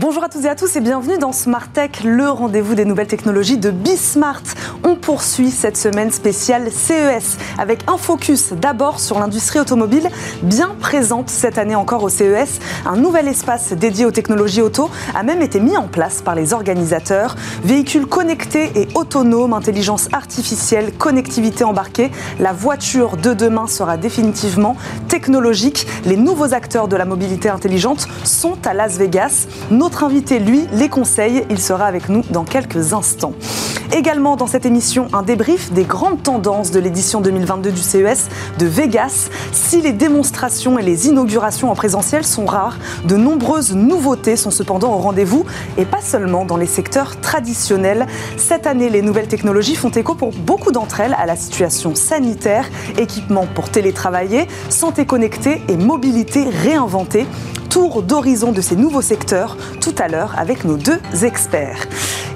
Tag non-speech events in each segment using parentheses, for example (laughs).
Bonjour à toutes et à tous et bienvenue dans Smart Tech, le rendez-vous des nouvelles technologies de Bismart. On poursuit cette semaine spéciale CES avec un focus d'abord sur l'industrie automobile bien présente cette année encore au CES. Un nouvel espace dédié aux technologies auto a même été mis en place par les organisateurs. Véhicules connectés et autonomes, intelligence artificielle, connectivité embarquée, la voiture de demain sera définitivement technologique. Les nouveaux acteurs de la mobilité intelligente sont à Las Vegas. Notre invité, lui, les conseille. Il sera avec nous dans quelques instants. Également dans cette émission, un débrief des grandes tendances de l'édition 2022 du CES de Vegas. Si les démonstrations et les inaugurations en présentiel sont rares, de nombreuses nouveautés sont cependant au rendez-vous et pas seulement dans les secteurs traditionnels. Cette année, les nouvelles technologies font écho pour beaucoup d'entre elles à la situation sanitaire, équipements pour télétravailler, santé connectée et mobilité réinventée tour d'horizon de ces nouveaux secteurs tout à l'heure avec nos deux experts.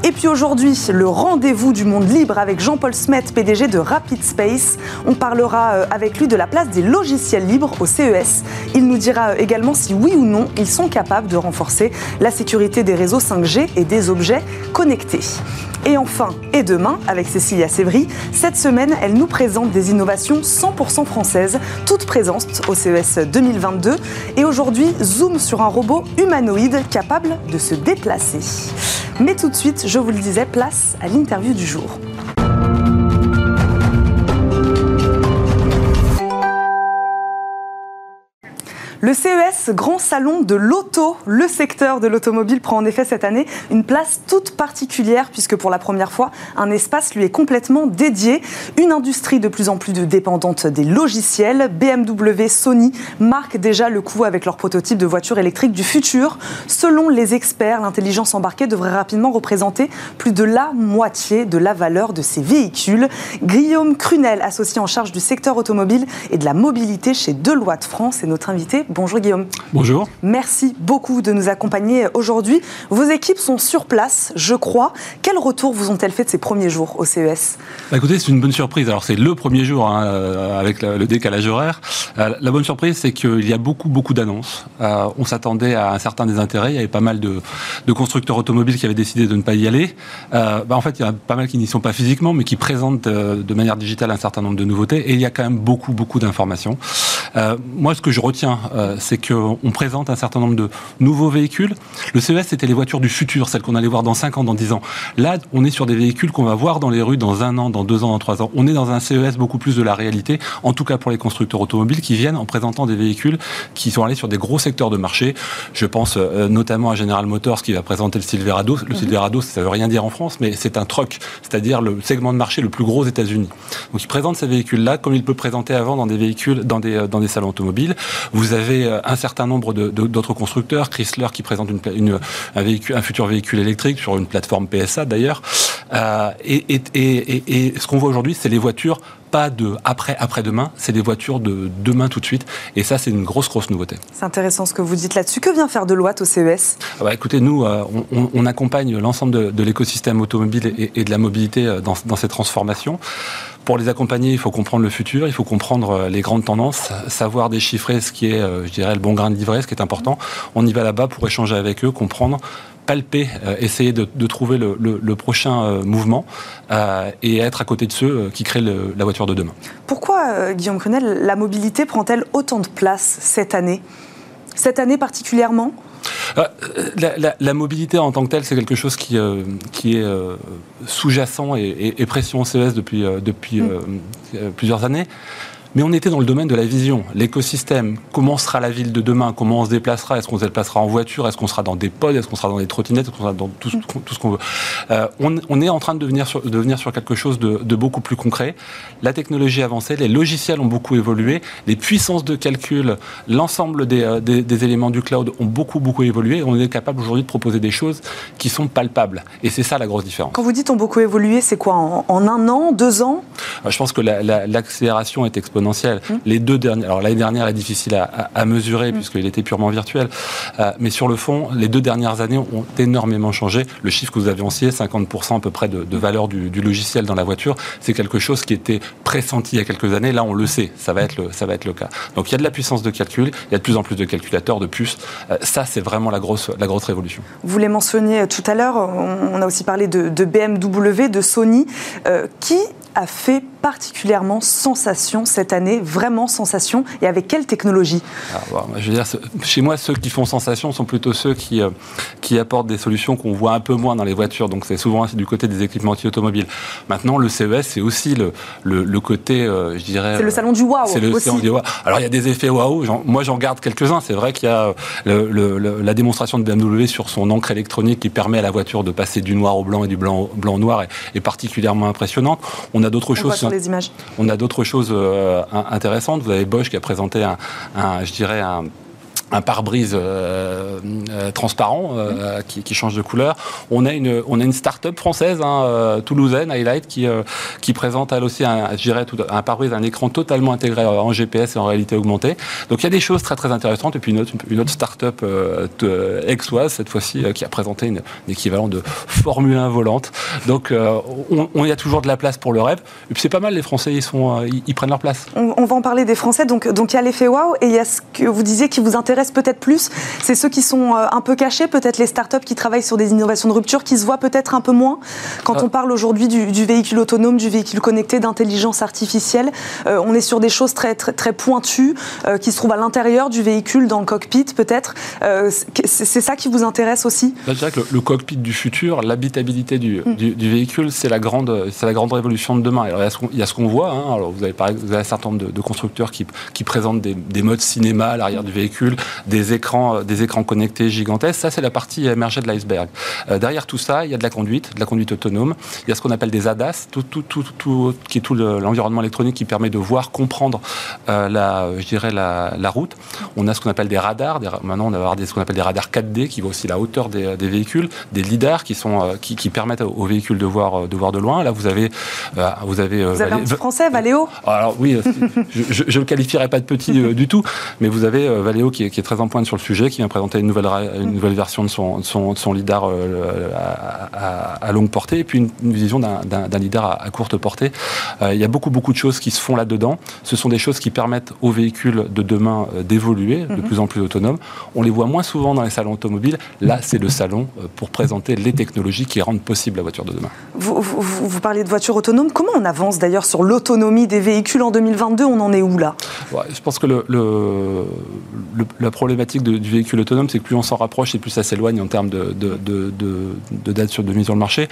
Et puis aujourd'hui, le rendez-vous du monde libre avec Jean-Paul Smet, PDG de Rapid Space. On parlera euh, avec lui de la place des logiciels libres au CES. Il nous dira euh, également si oui ou non ils sont capables de renforcer la sécurité des réseaux 5G et des objets connectés. Et enfin, et demain, avec Cécilia Sévry, cette semaine, elle nous présente des innovations 100% françaises, toutes présentes au CES 2022. Et aujourd'hui, zoom sur un robot humanoïde capable de se déplacer. Mais tout de suite, je vous le disais, place à l'interview du jour. Le CES, grand salon de l'auto, le secteur de l'automobile prend en effet cette année une place toute particulière puisque pour la première fois, un espace lui est complètement dédié. Une industrie de plus en plus dépendante des logiciels. BMW, Sony marquent déjà le coup avec leur prototype de voiture électrique du futur. Selon les experts, l'intelligence embarquée devrait rapidement représenter plus de la moitié de la valeur de ces véhicules. Guillaume Crunel, associé en charge du secteur automobile et de la mobilité chez Deloitte France, est notre invité. Bonjour Guillaume. Bonjour. Merci beaucoup de nous accompagner aujourd'hui. Vos équipes sont sur place, je crois. Quel retour vous ont-elles fait de ces premiers jours au CES bah Écoutez, c'est une bonne surprise. Alors c'est le premier jour hein, euh, avec le décalage horaire. Euh, la bonne surprise, c'est qu'il y a beaucoup, beaucoup d'annonces. Euh, on s'attendait à un certain désintérêt. Il y avait pas mal de, constructeurs automobiles qui avaient décidé de ne pas y aller. Bah, en fait, il y a pas mal qui n'y sont pas physiquement, mais qui présentent de manière digitale un certain nombre de nouveautés. Et il y a quand même beaucoup, beaucoup d'informations. moi, ce que je retiens euh, c'est qu'on présente un certain nombre de nouveaux véhicules. Le CES, c'était les voitures du futur, celles qu'on allait voir dans 5 ans, dans 10 ans. Là, on est sur des véhicules qu'on va voir dans les rues dans un an, dans deux ans, dans trois ans. On est dans un CES beaucoup plus de la réalité, en tout cas pour les constructeurs automobiles qui viennent en présentant des véhicules qui sont allés sur des gros secteurs de marché. Je pense euh, notamment à General Motors qui va présenter le Silverado. Le mhm. Silverado, ça veut rien dire en France, mais c'est un truck, c'est-à-dire le segment de marché le plus gros aux États-Unis. Donc, il présente ces véhicules-là comme il peut présenter avant dans des véhicules, dans des, euh, dans des salons automobiles. Vous avez euh, un certain nombre d'autres constructeurs, Chrysler qui présente un, futur véhicule électrique sur une plateforme PSA d'ailleurs. Euh, et, ce qu'on voit aujourd'hui, c'est les voitures pas de après après-demain, c'est des voitures de demain tout de suite. Et ça, c'est une grosse, grosse nouveauté. C'est intéressant ce que vous dites là-dessus. Que vient faire Deloitte au CES? Ah bah, Écoutez, nous, euh, on, accompagne l'ensemble de, l'écosystème automobile et, de la mobilité dans, dans ces transformations. Pour les accompagner, il faut comprendre le futur, il faut comprendre euh, les grandes tendances, savoir déchiffrer ce qui est, euh, je dirais, le bon grain de livret, ce qui est important. On y va là-bas pour échanger avec eux, comprendre palper, euh, essayer de, trouver le, prochain mouvement et être à côté de ceux qui créent la voiture de demain. Pourquoi, Guillaume Crunel, la mobilité prend-elle autant de place cette année? Cette année particulièrement? Euh, la, mobilité en tant que telle, c'est quelque chose qui, euh, qui est euh, sous-jacent et, et, pression au CES depuis, depuis mm. plusieurs années. Mais on était dans le domaine de la vision, l'écosystème. Comment sera la ville de demain Comment on se déplacera Est-ce qu'on se déplacera en voiture Est-ce qu'on sera dans des pods Est-ce qu'on sera dans des trottinettes Est-ce qu'on sera dans tout, ce qu'on veut euh, on, est en train de venir sur, de venir sur quelque chose de, beaucoup plus concret. La technologie a avancé, les logiciels ont beaucoup évolué, les puissances de calcul, l'ensemble des, euh, des, éléments du cloud ont beaucoup, beaucoup évolué. On est capable aujourd'hui de proposer des choses qui sont palpables. Et c'est ça la grosse différence. Quand vous dites ont beaucoup évolué, c'est quoi? En, un an, deux ans? Euh, Je pense que l'accélération est exponentielle exponentielle. Mmh. Les deux dernières, alors l'année dernière est difficile à, mesurer mmh. puisqu'il était purement virtuel, mais sur le fond, les deux dernières années ont énormément changé. Le chiffre que vous avez ancien, 50% à peu près de, valeur du, logiciel dans la voiture, c'est quelque chose qui était pressenti il y a quelques années. Là, on le sait, ça va être le, ça va être le cas. Donc il y a de la puissance de calcul, il y a de plus en plus de calculateurs, de puces. ça, c'est vraiment la grosse, la grosse révolution. Vous les mentionniez tout à l'heure, on a aussi parlé de, BMW, de Sony. qui a fait particulièrement sensation cette année, vraiment sensation, et avec quelle technologie? Ah, je veux dire, Chez moi, ceux qui font sensation sont plutôt ceux qui, euh, qui apportent des solutions qu'on voit un peu moins dans les voitures, donc c'est souvent du côté des équipements automobiles. Maintenant, le CES, c'est aussi le, le, côté, euh, je dirais... C'est le salon du waouh C'est le salon du waouh. Alors, il y a des effets waouh, moi j'en garde quelques-uns, c'est vrai qu'il y a euh, la démonstration de BMW sur son encre électronique qui permet à la voiture de passer du noir au blanc et du blanc, blanc au noir est, particulièrement impressionnante. On on a d'autres choses. les images? On a d'autres choses euh, intéressantes. Vous avez Bosch qui a présenté un, un je dirais un un pare-brise euh, euh, transparent euh, qui, change de couleur. On a une on a une start-up française hein, toulousaine Highlight qui qui présente elle aussi un un pare-brise un écran totalement intégré en GPS et en réalité augmentée. Donc il y a des choses très très intéressantes et puis une autre une autre start-up exoise cette fois-ci qui a présenté une, équivalent de Formule 1 volante. Donc on, y a toujours de la place pour le rêve. Et puis c'est pas mal les Français ils sont ils, prennent leur place. On, on, va en parler des Français donc donc il y a l'effet wow et il y a ce que vous disiez qui vous intéresse peut-être plus, c'est ceux qui sont euh, un peu cachés, peut-être les startups qui travaillent sur des innovations de rupture, qui se voient peut-être un peu moins. Quand ah. on parle aujourd'hui du, véhicule autonome, du véhicule connecté, d'intelligence artificielle, euh, on est sur des choses très, très, très pointues euh, qui se trouvent à l'intérieur du véhicule, dans le cockpit peut-être. c'est ça qui vous intéresse aussi? Je dirais que le, cockpit du futur, l'habitabilité du, mm. du, véhicule, c'est la, grande, la grande révolution de demain. Alors, il y a ce qu'on voit. Hein. Alors, vous, avez, vous avez un certain nombre de, constructeurs qui, qui présentent des, des modes cinéma à l'arrière du véhicule, des écrans, euh, des écrans connectés gigantesques. Ça, c'est la partie émergée de l'iceberg. Euh, derrière tout ça, il y a de la conduite, de la conduite autonome. Il y a ce qu'on appelle des ADAS, tout, tout, tout, tout qui est tout l'environnement électronique qui permet de voir, comprendre euh, la, je dirais la, la, route. On a ce qu'on appelle des radars. maintenant, on va avoir des, ce qu'on appelle des radars 4D qui voient aussi la hauteur des, des véhicules, des lidars qui sont qui, qui, permettent aux véhicules de voir de voir de loin. Là, vous avez vous avez, vous avez un français, Valéo? Alors oui, je, ne le qualifierais pas de petit du tout, mais vous avez Valéo qui est, qui est très en pointe sur le sujet, qui vient présenter une nouvelle, une nouvelle version de son, son, son lidar euh, à, longue portée, et puis une, vision d'un lidar à, courte portée. Euh, il y a beaucoup, beaucoup de choses qui se font là-dedans. Ce sont des choses qui permettent aux véhicules de demain euh, d'évoluer, de mhm. plus en plus autonomes. On les voit moins souvent dans les salons automobiles. Là, c'est le salon pour présenter les technologies qui rendent possible la voiture de demain. Vous, vous, vous parlez de voitures autonomes. Comment on avance d'ailleurs sur l'autonomie des véhicules en 2022 On en est où là? Je pense que le, le, la problématique du véhicule autonome, c'est que plus on s'en rapproche et plus ça s'éloigne en termes de, de, date sur, de mise sur le marché.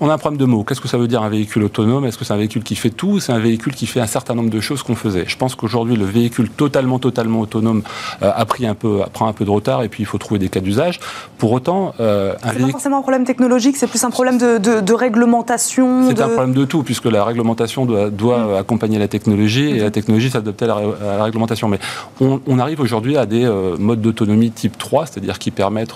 On a un problème de mots. Qu'est-ce que ça veut dire un véhicule autonome? Est-ce que c'est un véhicule qui fait tout C'est un véhicule qui fait un certain nombre de choses qu'on faisait? Je pense qu'aujourd'hui, le véhicule totalement, totalement autonome euh, a pris un peu, prend un peu de retard et puis il faut trouver des cas d'usage. Pour autant, euh, c'est pas forcément un problème technologique, c'est plus un problème de, réglementation. C'est un problème de tout, puisque la réglementation doit, doit mm. accompagner la technologie et la technologie s'adapter à, la réglementation. Mais on, on arrive aujourd'hui à des euh, modes d'autonomie type 3, c'est-à-dire qui permettent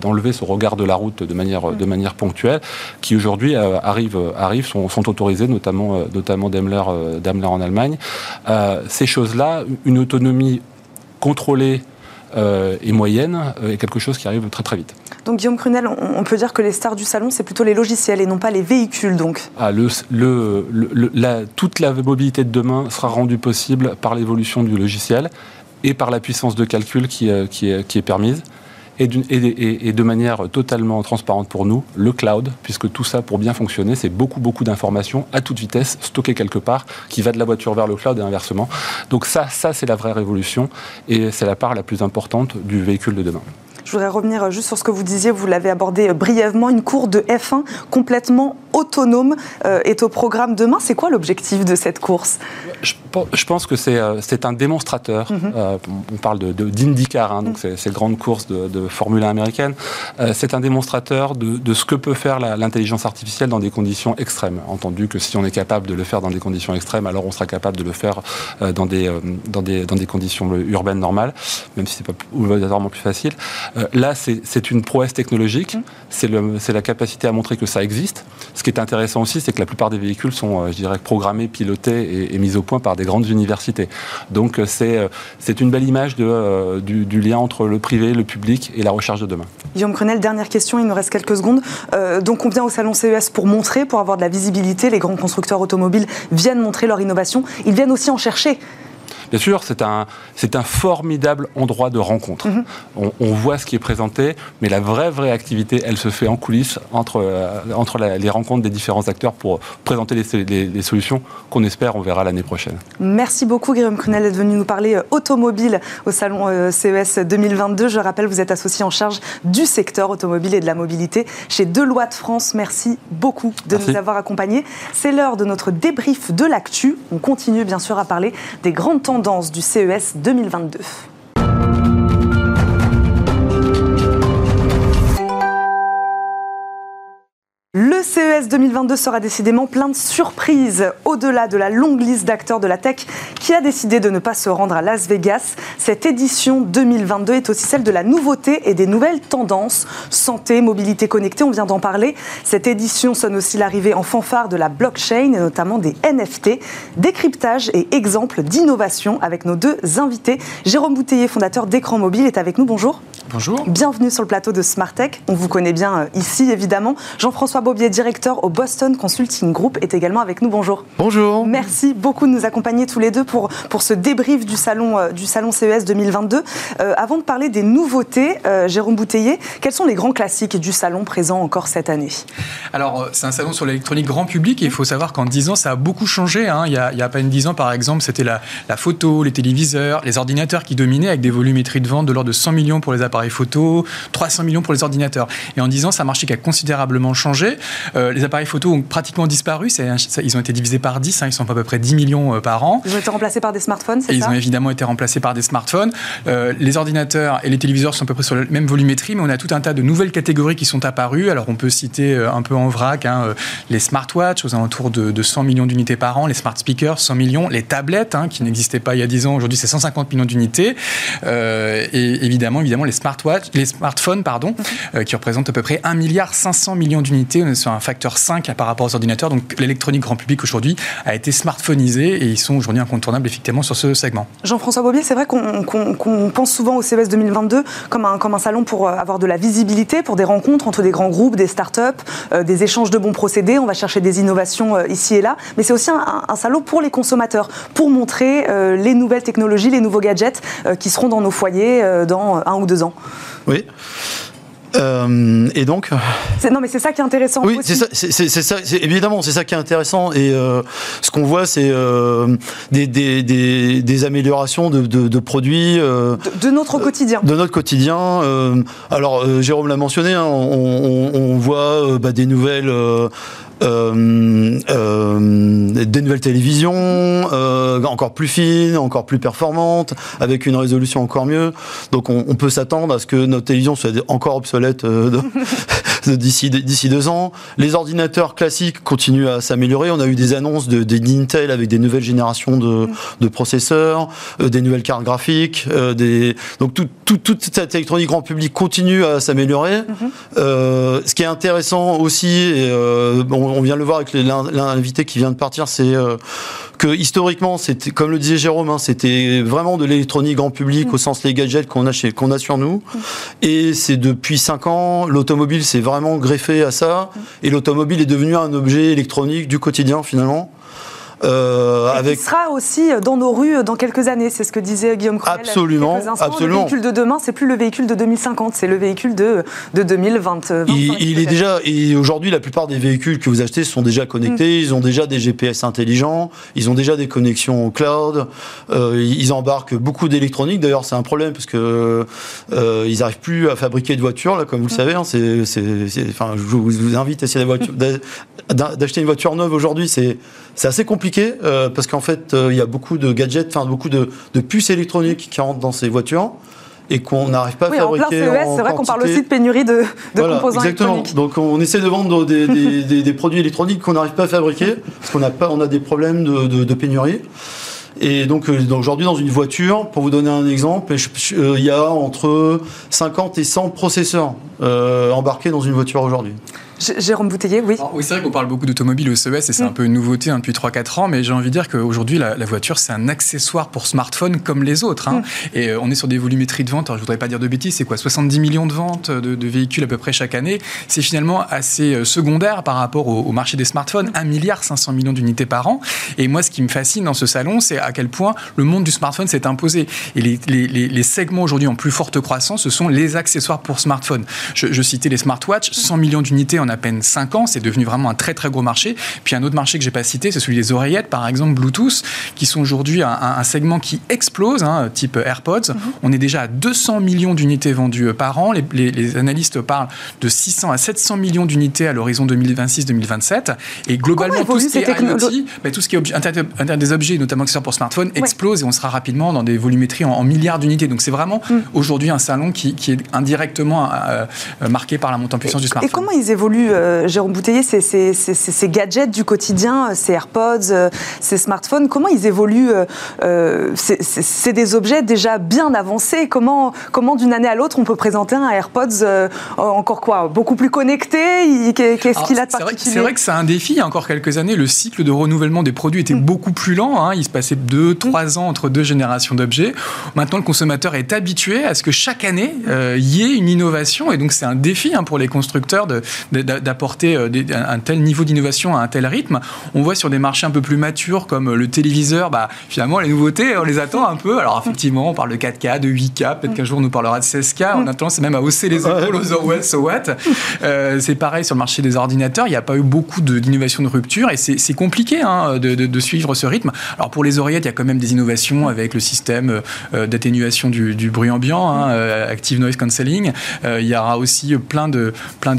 d'enlever ce regard de la route de manière, de manière ponctuelle, qui aujourd'hui euh, arrivent, arrivent sont, sont, autorisés, notamment, euh, notamment Daimler, Daimler en Allemagne. ces choses-là, une autonomie contrôlée et moyenne est quelque chose qui arrive très très vite. Donc Guillaume Crunel, on, peut dire que les stars du salon, c'est plutôt les logiciels et non pas les véhicules donc? Ah, le, le, la, Toute la mobilité de demain sera rendue possible par l'évolution du logiciel et par la puissance de calcul qui, euh, est, permise. Et, de manière totalement transparente pour nous, le cloud, puisque tout ça, pour bien fonctionner, c'est beaucoup, beaucoup d'informations à toute vitesse, stockées quelque part, qui va de la voiture vers le cloud et inversement. Donc ça c'est la vraie révolution, et c'est la part la plus importante du véhicule de demain. Je voudrais revenir juste sur ce que vous disiez, vous l'avez abordé brièvement, une cour de F1 complètement autonome euh, est au programme demain. C'est quoi l'objectif de cette course? Je, pense que c'est euh, un démonstrateur. Mhm. Euh, on parle d'IndyCar, de, hein, donc c'est la grande course de, Formule 1 américaine. c'est un démonstrateur de, ce que peut faire l'intelligence artificielle dans des conditions extrêmes. Entendu que si on est capable de le faire dans des conditions extrêmes, alors on sera capable de le faire dans, des, dans, des, dans des conditions urbaines normales, même si c'est pas obligatoirement plus facile. Euh, là, c'est une prouesse technologique, mmh. c'est la capacité à montrer que ça existe. Ce qui est intéressant aussi, c'est que la plupart des véhicules sont, euh, je dirais, programmés, pilotés et, mis au point par des, grandes universités. Donc c'est c'est une belle image de, du, lien entre le privé, le public et la recherche de demain. Guillaume Crenel, dernière question, il nous reste quelques secondes. donc on vient au salon CES pour montrer, pour avoir de la visibilité. Les grands constructeurs automobiles viennent montrer leur innovation. Ils viennent aussi en chercher. Bien sûr, c'est un, c'est un formidable endroit de rencontre. Mhm. on, voit ce qui est présenté, mais la vraie, vraie activité, elle se fait en coulisses entre, euh, entre les rencontres des différents acteurs pour présenter les, solutions qu'on espère on verra l'année prochaine. Merci beaucoup, Guillaume Crunel, d'être venu nous parler euh, automobile au salon euh, CES 2022. Je rappelle, vous êtes associé en charge du secteur automobile et de la mobilité chez Deloitte France. Merci beaucoup de nous avoir accompagnés. C'est l'heure de notre débrief de l'actu. On continue bien sûr à parler des grandes tendances du CES 2022. Le CES 2022 sera décidément plein de surprises. Au-delà de la longue liste d'acteurs de la tech qui a décidé de ne pas se rendre à Las Vegas, cette édition 2022 est aussi celle de la nouveauté et des nouvelles tendances. Santé, mobilité connectée, on vient d'en parler. Cette édition sonne aussi l'arrivée en fanfare de la blockchain et notamment des NFT, décryptage et exemples d'innovation avec nos deux invités. Jérôme Bouteiller, fondateur d'Écran Mobile, est avec nous. Bonjour. Bonjour. Bienvenue sur le plateau de Smartech. On vous connaît bien euh, ici, évidemment. Jean-François Bobier, directeur au Boston Consulting Group, est également avec nous. Bonjour. Bonjour. Merci beaucoup de nous accompagner tous les deux pour, pour ce débrief du salon, euh, du salon CES 2022. Euh, avant de parler des nouveautés, Jérôme Bouteiller, quels sont les grands classiques du salon présents encore cette année? Alors, c'est un salon sur l'électronique grand public et il faut savoir qu'en 10 ans, ça a beaucoup changé. Hein. Il, y a, il, y a, à peine 10 ans, par exemple, c'était la, la photo, les téléviseurs, les ordinateurs qui dominaient avec des volumétries de vente de l'ordre de 100 millions pour les appareils appareils photo, 300 millions pour les ordinateurs. Et en 10 ans, c'est un marché qui a considérablement changé. Euh, les appareils photo ont pratiquement disparu. ils ont été divisés par 10. Hein, ils sont à peu près 10 millions euh, par an. Ils ont été remplacés par des smartphones, c'est ça Ils ont évidemment été remplacés par des smartphones. Euh, les ordinateurs et les téléviseurs sont à peu près sur la même volumétrie, mais on a tout un tas de nouvelles catégories qui sont apparues. Alors, on peut citer un peu en vrac hein, les smartwatches aux alentours de, 100 millions d'unités par an, les smart speakers 100 millions, les tablettes hein, qui n'existaient pas il y a 10 ans, aujourd'hui c'est 150 millions d'unités. et évidemment, évidemment les les smartphones, pardon, euh, qui représentent à peu près 1 milliard 500 millions d'unités. On est sur un facteur 5 par rapport aux ordinateurs. Donc l'électronique grand public aujourd'hui a été smartphonisée et ils sont aujourd'hui incontournables effectivement sur ce segment. Jean-François Bobier, c'est vrai qu'on pense souvent au CES 2022 comme un, comme un salon pour euh, avoir de la visibilité, pour des rencontres entre des grands groupes, des startups, euh, des échanges de bons procédés. On va chercher des innovations ici et là. Mais c'est aussi un, salon pour les consommateurs, pour montrer les nouvelles technologies, les nouveaux gadgets qui seront dans nos foyers dans un ou deux ans. Oui. Euh, et donc Non, mais c'est ça qui est intéressant. Oui, c'est ça, c'est, ça évidemment, c'est ça qui est intéressant. Et euh, ce qu'on voit, c'est euh, des, des, des, améliorations de, de, produits. De, notre quotidien. De notre quotidien. alors, Jérôme l'a mentionné, hein, on, on, voit bah, des nouvelles euh, euh, des nouvelles télévisions euh, encore plus fines, encore plus performantes, avec une résolution encore mieux. Donc on, peut s'attendre à ce que notre télévision soit encore obsolète (laughs) d'ici d'ici deux ans. Les ordinateurs classiques continuent à s'améliorer. On a eu des annonces de, d'Intel avec des nouvelles générations de, de processeurs, des nouvelles cartes graphiques. des... Donc tout, tout, toute cette électronique grand public continue à s'améliorer. Mm-hmm. ce qui est intéressant aussi, et, bon, on, vient le voir avec l'invité qui vient de partir, c'est euh, que historiquement, c'était comme le disait Jérôme, hein, c'était vraiment de l'électronique grand public au sens les gadgets qu'on a chez, qu'on a sur nous. Et c'est depuis 5 ans, l'automobile s'est vraiment greffé à ça, et l'automobile est devenu un objet électronique du quotidien finalement. Euh, avec... Qui sera aussi dans nos rues dans quelques années, c'est ce que disait Guillaume Cruel. Absolument, absolument. Le véhicule de demain, c'est plus le véhicule de 2050, c'est le véhicule de, de 2020. il, est déjà, et aujourd'hui, la plupart des véhicules que vous achetez sont déjà connectés, mm. ils ont déjà des GPS intelligents, ils ont déjà des connexions au cloud, euh, ils embarquent beaucoup d'électronique. D'ailleurs, c'est un problème parce que euh, ils n'arrivent plus à fabriquer de voitures, là, comme vous le mm. savez. Hein, c'est, enfin, je vous invite à essayer (laughs) d'acheter une voiture neuve aujourd'hui, c'est c'est assez compliqué euh, parce qu'en fait, euh, il y a beaucoup de gadgets, enfin beaucoup de, puces électroniques qui rentrent dans ces voitures et qu'on n'arrive pas à fabriquer. En plein CES, c'est vrai qu'on parle aussi de pénurie de, de composants exactement. Donc on essaie de vendre (laughs) des, produits électroniques qu'on n'arrive pas à fabriquer parce qu'on a pas, on a des problèmes de, pénurie. Et donc, euh, aujourd'hui, dans une voiture, pour vous donner un exemple, il y a entre 50 et 100 processeurs embarqués dans une voiture aujourd'hui. Jérôme Bouteiller, oui. oui, c'est vrai qu'on parle beaucoup d'automobile au CES et c'est un mm. peu une nouveauté hein, depuis 3-4 ans, mais j'ai envie de dire qu'aujourd'hui, la, voiture, c'est un accessoire pour smartphone comme les autres. Hein. Mm. Et euh, on est sur des volumétries de vente, alors je voudrais pas dire de bêtises, c'est quoi 70 millions de ventes de, véhicules à peu près chaque année. C'est finalement assez euh, secondaire par rapport au, marché des smartphones, 1 milliard 500 millions d'unités par an. Et moi, ce qui me fascine dans ce salon, c'est à quel point le monde du smartphone s'est imposé. Et les, les, les segments aujourd'hui en plus forte croissance, ce sont les accessoires pour smartphone. Je, je citais les smartwatches, 100 millions d'unités en à peine 5 ans c'est devenu vraiment un très très gros marché. Puis un autre marché que j'ai pas cité, c'est celui des oreillettes, par exemple Bluetooth, qui sont aujourd'hui un, segment qui explose, hein, type AirPods. Mhm. On est déjà à 200 millions d'unités vendues euh, par an. Les, analystes parlent de 600 à 700 millions d'unités à l'horizon 2026-2027. Et globalement, tout ce, qui est IoT, bah, tout ce qui est Internet des objets, notamment accessoires pour smartphone, explose et on sera rapidement dans des volumétries en, milliards d'unités. Donc c'est vraiment mm. aujourd'hui un salon qui, est indirectement euh, euh, marqué par la montée en puissance du smartphone. Et comment ils évoluent, Jérôme Bouteiller, ces, ces, gadgets du quotidien, ces AirPods, euh, ces smartphones, comment ils évoluent euh, euh, C'est des objets déjà bien avancés. Comment, comment d'une année à l'autre, on peut présenter un AirPods encore quoi Beaucoup plus connecté? Qu'est-ce qu'il a de particulier C'est vrai que c'est un défi. Il y a encore quelques années, le cycle de renouvellement des produits était mm. beaucoup plus lent. Hein. Il se passait 2-3 ans entre deux générations d'objets. Maintenant, le consommateur est habitué à ce que chaque année, il y ait une innovation. Et donc, c'est un défi hein, pour les constructeurs d'apporter un tel niveau d'innovation à un tel rythme. On voit sur des marchés un peu plus matures comme le téléviseur, bah, finalement les nouveautés, on les attend un peu. Alors effectivement, on parle de 4K, de 8K, peut-être qu'un jour on nous parlera de 16K. On a tendance même à hausser les épaules aux what, so what. (laughs) Euh, c'est pareil sur le marché des ordinateurs, il n'y a pas eu beaucoup d'innovation de, rupture et c'est compliqué hein, de, suivre ce rythme. Alors pour les oreillettes, il y a quand même des innovations avec le système euh, d'atténuation du, bruit ambiant, hein, euh, Active Noise Cancelling. il y aura aussi plein de plein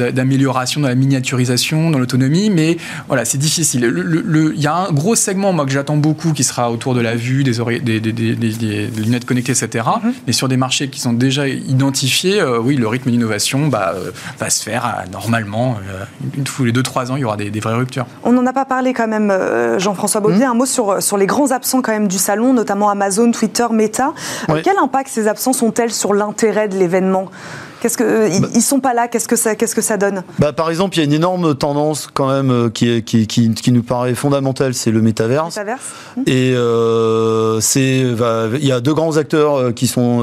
dans la miniaturisation, dans l'autonomie, mais voilà, c'est difficile. Il y a un gros segment, moi, que j'attends beaucoup, qui sera autour de la vue, des, des, des, lunettes connectées, etc. Mm-hmm. Mais sur des marchés qui sont déjà identifiés, euh, oui, le rythme d'innovation bah, euh, va se faire euh, normalement. tous les 2-3 ans, il y aura des, vraies ruptures. On n'en a pas parlé quand même, Jean-François Baudier. Mm-hmm. Un mot sur, sur les grands absents quand même du salon, notamment Amazon, Twitter, Meta. quel impact ces absents ont-elles sur l'intérêt de l'événement? Qu'est-ce que euh, bah. ils, sont pas là Qu'est-ce que ça qu'est-ce que ça donne? Bah, par exemple, il y a une énorme tendance quand même euh, qui, qui, qui, qui nous paraît fondamentale, c'est le métaverse. Hum. Et euh, c'est il y a deux grands acteurs qui sont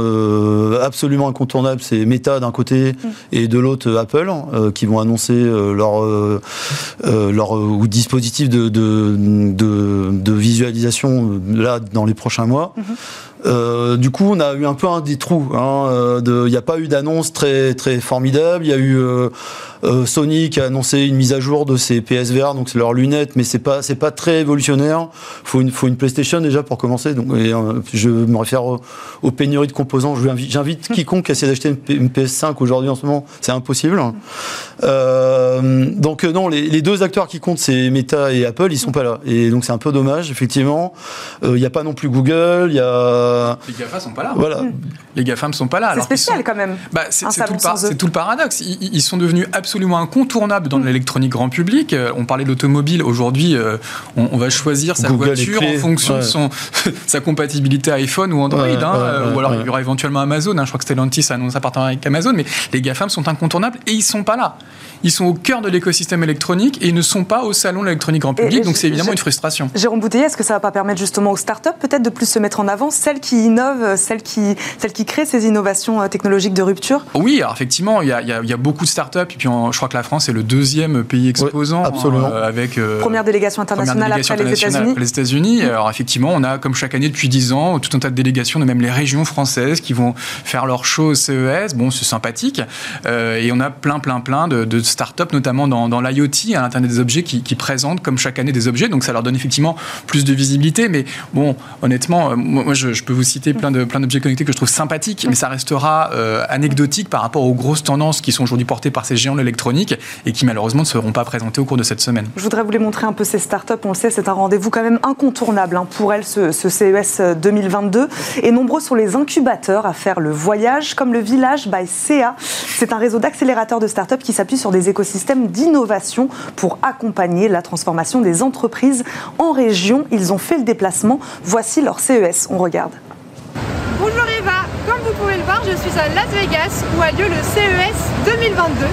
absolument incontournables, c'est Meta d'un côté hum. et de l'autre Apple, qui vont annoncer leur leur dispositif de, de, de, visualisation là dans les prochains mois. Euh, du coup, on a eu un peu un des trous. Hein, il n'y a pas eu d'annonce très très formidable. Il y a eu euh, euh, Sony qui a annoncé une mise à jour de ses PSVR, donc c'est leurs lunettes, mais c'est pas c'est pas très révolutionnaire. Faut une faut une PlayStation déjà pour commencer. Donc je me réfère aux, pénuries de composants. J'invite quiconque à essayer d'acheter une, PS5 aujourd'hui en ce moment, c'est impossible. donc non, les, les, deux acteurs qui comptent, c'est Meta et Apple, ils sont pas là. Et donc c'est un peu dommage, effectivement. Il n'y a pas non plus Google, il y a euh, les GAFA sont pas là. Voilà. Les GAFA ne sont pas là. C'est spécial quand même. Bah, c'est tout, le paradoxe. Ils, sont devenus absolument incontournables dans l'électronique grand public. Euh, on parlait d'automobile. Aujourd'hui, euh, on, va choisir sa voiture en fonction de son, (laughs) sa compatibilité iPhone ou Android. Hein, ou alors il y aura éventuellement Amazon. Hein. Je crois que Stellantis a annoncé un partenariat avec Amazon. Mais les GAFAM sont incontournables et ils sont pas là. Ils sont au cœur de l'écosystème électronique et ils ne sont pas au salon de l'électronique grand public. donc c'est évidemment une frustration. Jérôme Bouteiller, est-ce que ça va pas permettre justement aux startups peut-être de plus se mettre en avant, celles qui innovent, celles qui, celles qui créent ces innovations euh, technologiques de rupture? Oui, alors effectivement, il y, a, il y a beaucoup de startups. Et puis je crois que la France est le deuxième pays exposant. absolument. Euh, avec, euh, première délégation internationale après les États-Unis. Les États-Unis. Alors effectivement, on a comme chaque année depuis 10 ans tout un tas de délégations de même les régions françaises qui vont faire leur show au CES. Bon, c'est sympathique. et on a plein, plein, plein de, de startups, notamment dans, l'IoT, à l'Internet des objets, qui, qui, présentent comme chaque année des objets. Donc ça leur donne effectivement plus de visibilité. Mais bon, honnêtement, moi je, peux vous citer plein de plein d'objets connectés que je trouve sympathiques, mais ça restera euh, anecdotique par rapport aux grosses tendances qui sont aujourd'hui portées par ces géants de l'électronique et qui malheureusement ne seront pas présentées au cours de cette semaine. Je voudrais vous les montrer un peu ces startups. On le sait, c'est un rendez-vous quand même incontournable hein, pour elles, ce, CES 2022. Et nombreux sont les incubateurs à faire le voyage, comme le Village by CA. C'est un réseau d'accélérateurs de startups qui s'appuie sur des écosystèmes d'innovation pour accompagner la transformation des entreprises en région. Ils ont fait le déplacement. Voici leur CES. On regarde. Bonjour Eva, comme vous pouvez le voir, je suis à Las Vegas où a lieu le CES 2022.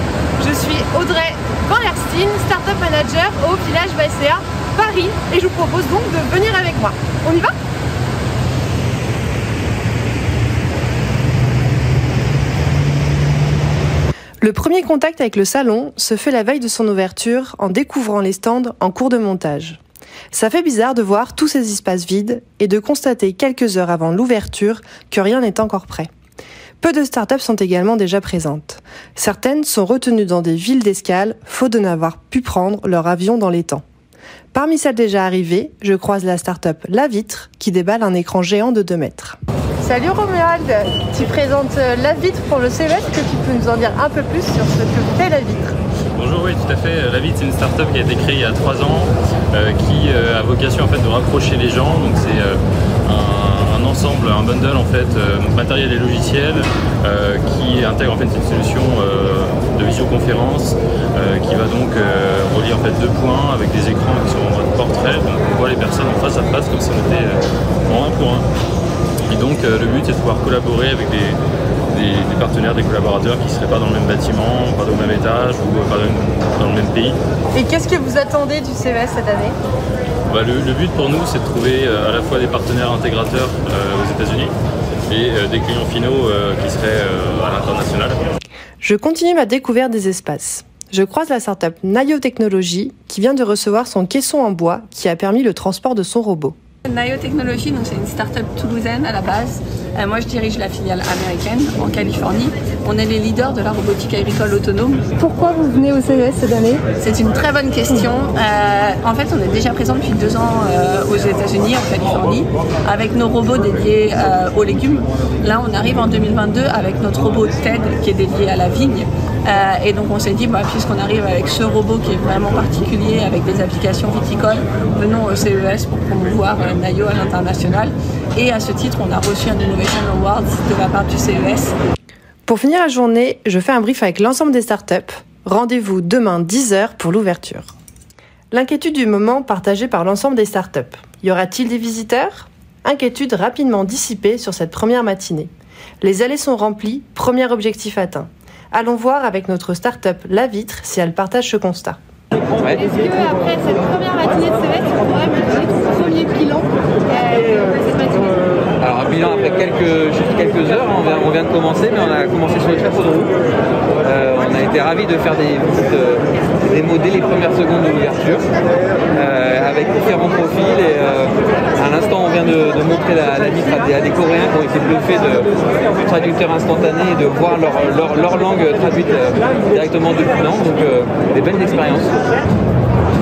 Je suis Audrey Van Valentine, Startup Manager au village Valsea, Paris, et je vous propose donc de venir avec moi. On y va? Le premier contact avec le salon se fait la veille de son ouverture en découvrant les stands en cours de montage. Ça fait bizarre de voir tous ces espaces vides et de constater quelques heures avant l'ouverture que rien n'est encore prêt. Peu de startups sont également déjà présentes. Certaines sont retenues dans des villes d'escale, faute de n'avoir pu prendre leur avion dans les temps. Parmi celles déjà arrivées, je croise la startup La Vitre qui déballe un écran géant de 2 mètres. Salut Romuald, tu présentes euh, La Vitre pour le CES, est-ce que tu peux nous en dire un peu plus sur ce que fait La Vitre? Bonjour, oui, tout à fait. La Vitre, c'est une start-up qui a été créée il y a trois ans, euh, qui euh, a vocation en fait de rapprocher les gens. Donc c'est un, ensemble, un bundle en fait, matériel et logiciel, qui intègre en fait une solution de visioconférence, qui va donc relier en fait deux points avec des écrans qui sont en mode portrait. Donc on voit les personnes en face à face comme si on était en un pour un. Et donc euh, le but c'est de pouvoir collaborer avec des, des- des partenaires, des collaborateurs qui ne seraient pas dans le même bâtiment, pas dans le même étage ou euh, pas dans le- même pays. Et qu'est-ce que vous attendez du CES cette année? Bah, le, le but pour nous c'est de trouver euh, à la fois des partenaires intégrateurs euh, aux États-Unis et euh, des clients finaux euh, qui seraient euh, à l'international. Je continue ma découverte des espaces. Je croise la startup Nayo Technologies qui vient de recevoir son caisson en bois qui a permis le transport de son robot. Nayo Technologies, donc c'est une start-up toulousaine à la base. Euh, moi, je dirige la filiale américaine en Californie. On est les leaders de la robotique agricole autonome. Pourquoi vous venez au CES cette année? C'est une très bonne question. Euh, en fait, on est déjà présent depuis deux ans euh, aux États-Unis, en Californie, avec nos robots dédiés aux légumes. Là, on arrive en 2022 avec notre robot TED qui est dédié à la vigne. Euh, et donc, on s'est dit, bah, puisqu'on arrive avec ce robot qui est vraiment particulier, avec des applications viticoles, venons au CES pour promouvoir euh, Nayo à l'international. Et à ce titre, on a reçu un Innovation Award de la part du CES. Pour finir la journée, je fais un brief avec l'ensemble des startups. Rendez-vous demain 10h pour l'ouverture. L'inquiétude du moment partagée par l'ensemble des startups. Y aura-t-il des visiteurs? Inquiétude rapidement dissipée sur cette première matinée. Les allées sont remplies, premier objectif atteint. Allons voir avec notre startup La Vitre si elle partage ce constat. Est-ce que après cette première matinée de tu pourrais me donner ton premier bilan euh, de cette matinée? Alors un bilan après quelques, juste quelques heures, on vient, on vient de commencer, mais on a commencé sur le chapeau de roue. On a été ravis de faire des petites euh, démos dès les premières secondes de l'ouverture, euh, avec différents profils. Et euh, à l'instant, on vient de, de montrer la, vitre à des, Coréens qui ont été bluffés de, du traducteur instantané et de voir leur, leur, langue traduite euh, directement depuis Nantes. Donc des belles expériences.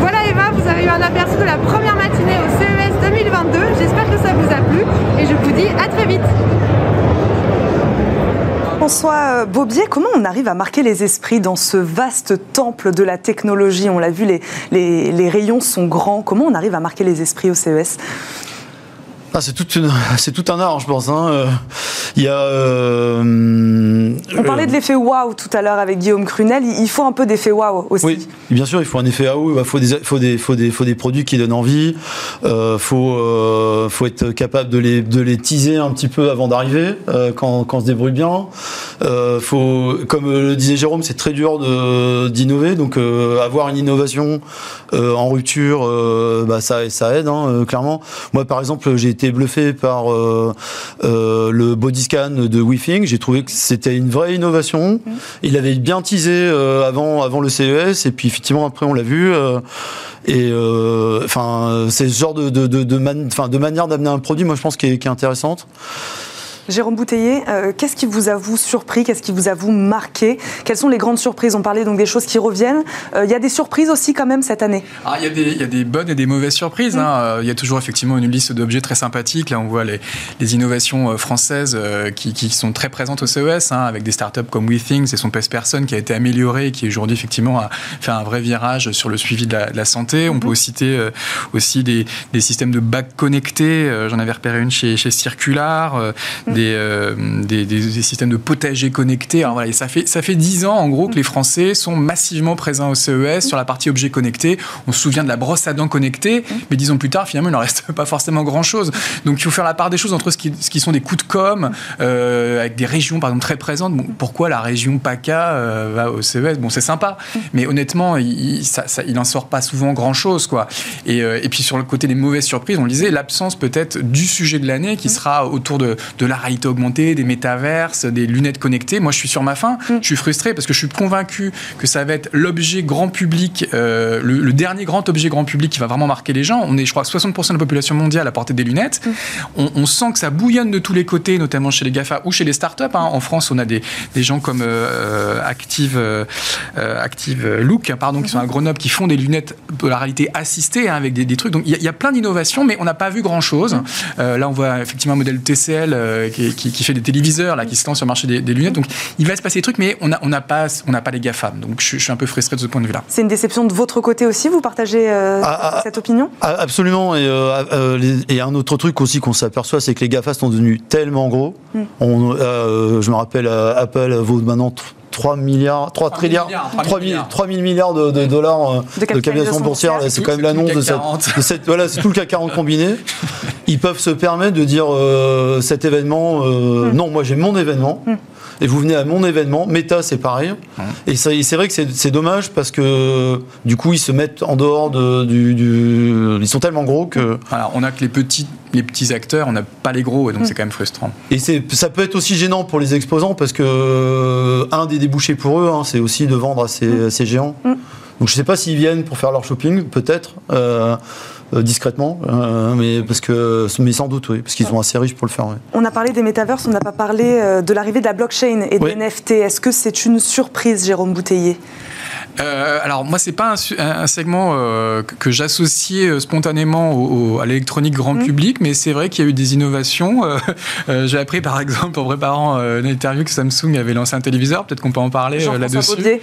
Voilà Eva, vous avez eu un aperçu de la première matinée au CES 2022. J'espère que ça vous a plu et je vous dis à très vite. François Bobier, comment on arrive à marquer les esprits dans ce vaste temple de la technologie? On l'a vu, les, rayons sont grands. Comment on arrive à marquer les esprits au CES Ah, (laughs) c'est tout un art, je pense. hein. Euh, Il y a. euh, On parlait de l'effet waouh tout à l'heure avec Guillaume Crunel. Il il faut un peu d'effet waouh aussi. Oui, bien sûr, il faut un effet AO, il faut des, faut des, faut des, faut des produits qui donnent envie, euh, faut, euh, faut être capable de les, de les teaser un petit peu avant d'arriver, euh, quand, quand on se débrouille bien. Euh, faut, comme le disait Jérôme, c'est très dur d'innover, donc euh, avoir une innovation euh, en rupture, euh, bah, ça, ça aide, hein, euh, clairement. Moi, par exemple, j'ai été bluffé par euh, euh, le body scan de WeThink. J'ai trouvé que c'était une vraie innovation. Il avait bien teasé euh, avant, avant le CES, et puis effectivement après on l'a vu. et enfin, c'est ce genre de, de, de, de, man- de manière d'amener un produit, moi je pense, qui est, qui est intéressante. Jérôme Bouteiller, euh, qu'est-ce qui vous a vous surpris? Qu'est-ce qui vous a vous marqué? Quelles sont les grandes surprises? On parlait donc des choses qui reviennent. Euh, Il y a des surprises aussi quand même cette année. Ah, il, y a des, il y a des bonnes et des mauvaises surprises. hein. Euh, Il y a toujours effectivement une liste d'objets très sympathiques. Là, on voit les, les innovations euh, françaises qui, qui sont très présentes au CES, hein, avec des startups comme WeThings et son Person qui a été amélioré et qui aujourd'hui effectivement a fait un vrai virage sur le suivi de la, de la santé. On peut aussi citer aussi des, des systèmes de bacs connectés. J'en avais repéré une chez, chez Circular, euh, des, systèmes de potager connectés. Alors, voilà, ça fait ça fait dix ans en gros que les Français sont massivement présents au CES sur la partie objets connectés. On se souvient de la brosse à dents connectée, mais dix ans plus tard, finalement, il n'en reste (laughs) pas forcément grand chose. Donc, il faut faire la part des choses entre ce qui, ce qui sont des coups de com avec des régions par exemple très présentes. pourquoi la région PACA va au CES Bon, c'est sympa, mais honnêtement, il, ça, sort pas souvent grand chose, quoi. Et, et puis sur le côté des mauvaises surprises, on le disait, l'absence peut-être du sujet de l'année qui sera autour de, de la réalité augmentée, des métaverses, des lunettes connectées. Moi, je suis sur ma fin. Mm. Je suis frustré parce que je suis convaincu que ça va être l'objet grand public, euh, le, dernier grand objet grand public qui va vraiment marquer les gens. On est, je crois, 60% de la population mondiale à porter des lunettes. Mm. On, sent que ça bouillonne de tous les côtés, notamment chez les GAFA ou chez les startups. Hein. En France, on a des, des gens comme euh, Active, euh, Active Look, pardon, qui sont à Grenoble, qui font des lunettes de la réalité assistée hein, avec des, des, trucs. Donc, il y, y, a plein d'innovations, mais on n'a pas vu grand-chose. Mm. là, on voit effectivement un modèle TCL qui, qui, fait des téléviseurs, là, qui se lance sur le marché des, lunettes. Donc, il va se passer des trucs, mais on n'a on pas, on pas les GAFAM. Donc, je, suis un peu frustré de ce point de vue-là. C'est une déception de votre côté aussi Vous partagez euh, ah, ah, cette opinion? ah, Absolument. Et, euh, euh, et, un autre truc aussi qu'on s'aperçoit, c'est que les GAFA sont devenus tellement gros. Hmm. On, je me rappelle, Apple vaut maintenant 3 milliards, 3, 3 trilliards, 3, 000, 3 000 milliards de, de dollars de, de capitalisation boursière. C'est quand même l'annonce de, cette, Voilà, c'est tout le CAC 40 combiné. (laughs) Ils peuvent se permettre de dire euh, cet événement, euh, hmm. non, moi j'ai mon événement. Hmm et vous venez à mon événement. Meta, c'est pareil. Et c'est vrai que c'est dommage parce que du coup, ils se mettent en dehors de, du, Ils sont tellement gros que. Alors, on a que les petits, les petits acteurs, on n'a pas les gros, et donc mm. c'est quand même frustrant. Et ça peut être aussi gênant pour les exposants parce que euh, un des débouchés pour eux, hein, c'est aussi de vendre à ces, mm. ces géants. Mm. Donc je ne sais pas s'ils viennent pour faire leur shopping, peut-être. Euh, euh, discrètement, euh, mais parce que, mais sans doute, oui, parce qu'ils sont assez riches pour le faire. On a parlé des métaverses, on n'a pas parlé euh, de l'arrivée de la blockchain et des NFT. Est-ce que c'est une surprise, Jérôme Bouteiller? Alors moi c'est pas un, segment que j'associe spontanément à l'électronique grand mmh. public, mais c'est vrai qu'il y a eu des innovations. J'ai appris par exemple en préparant une interview que Samsung avait lancé un téléviseur, peut-être qu'on peut en parler là-dessus.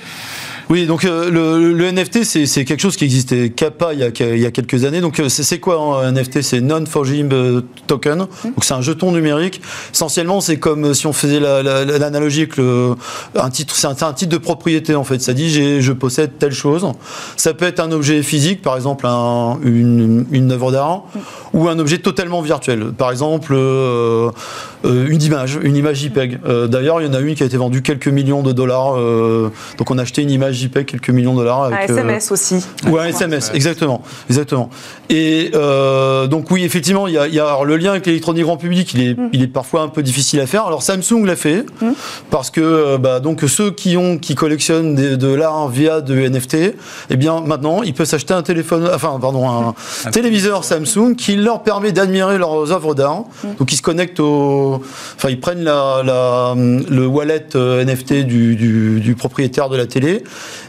Oui, donc euh, le, NFT, c'est quelque chose qui existait CAPA il y a, il y a quelques années. Donc euh, c'est quoi un NFT C'est Non-Fungible Token. Donc c'est un jeton numérique. Essentiellement, c'est comme si on faisait l'analogie avec le, un titre. C'est un, titre de propriété en fait. Ça dit je possède telle chose. Ça peut être un objet physique, par exemple un, une, une œuvre d'art, ou un objet totalement virtuel. Par exemple, euh, une image, une image JPEG. D'ailleurs, il y en a une qui a été vendue quelques millions de dollars. donc on a acheté une image JPEG quelques millions de dollars. Avec, un SMS euh, aussi. Ou un SMS, exactement, exactement. Et euh, donc oui, effectivement, il y a, y a le lien avec l'électronique grand public, il est, mm. il est parfois un peu difficile à faire. Alors Samsung l'a fait mm. parce que euh, bah, donc ceux qui ont, qui collectionnent de l'art via de NFT, eh bien maintenant ils peuvent s'acheter un téléphone, enfin pardon, un, téléviseur Samsung qui leur permet d'admirer leurs œuvres d'art. Mm. Donc ils se connectent au, enfin ils prennent la, la le wallet NFT du, du, du propriétaire de la télé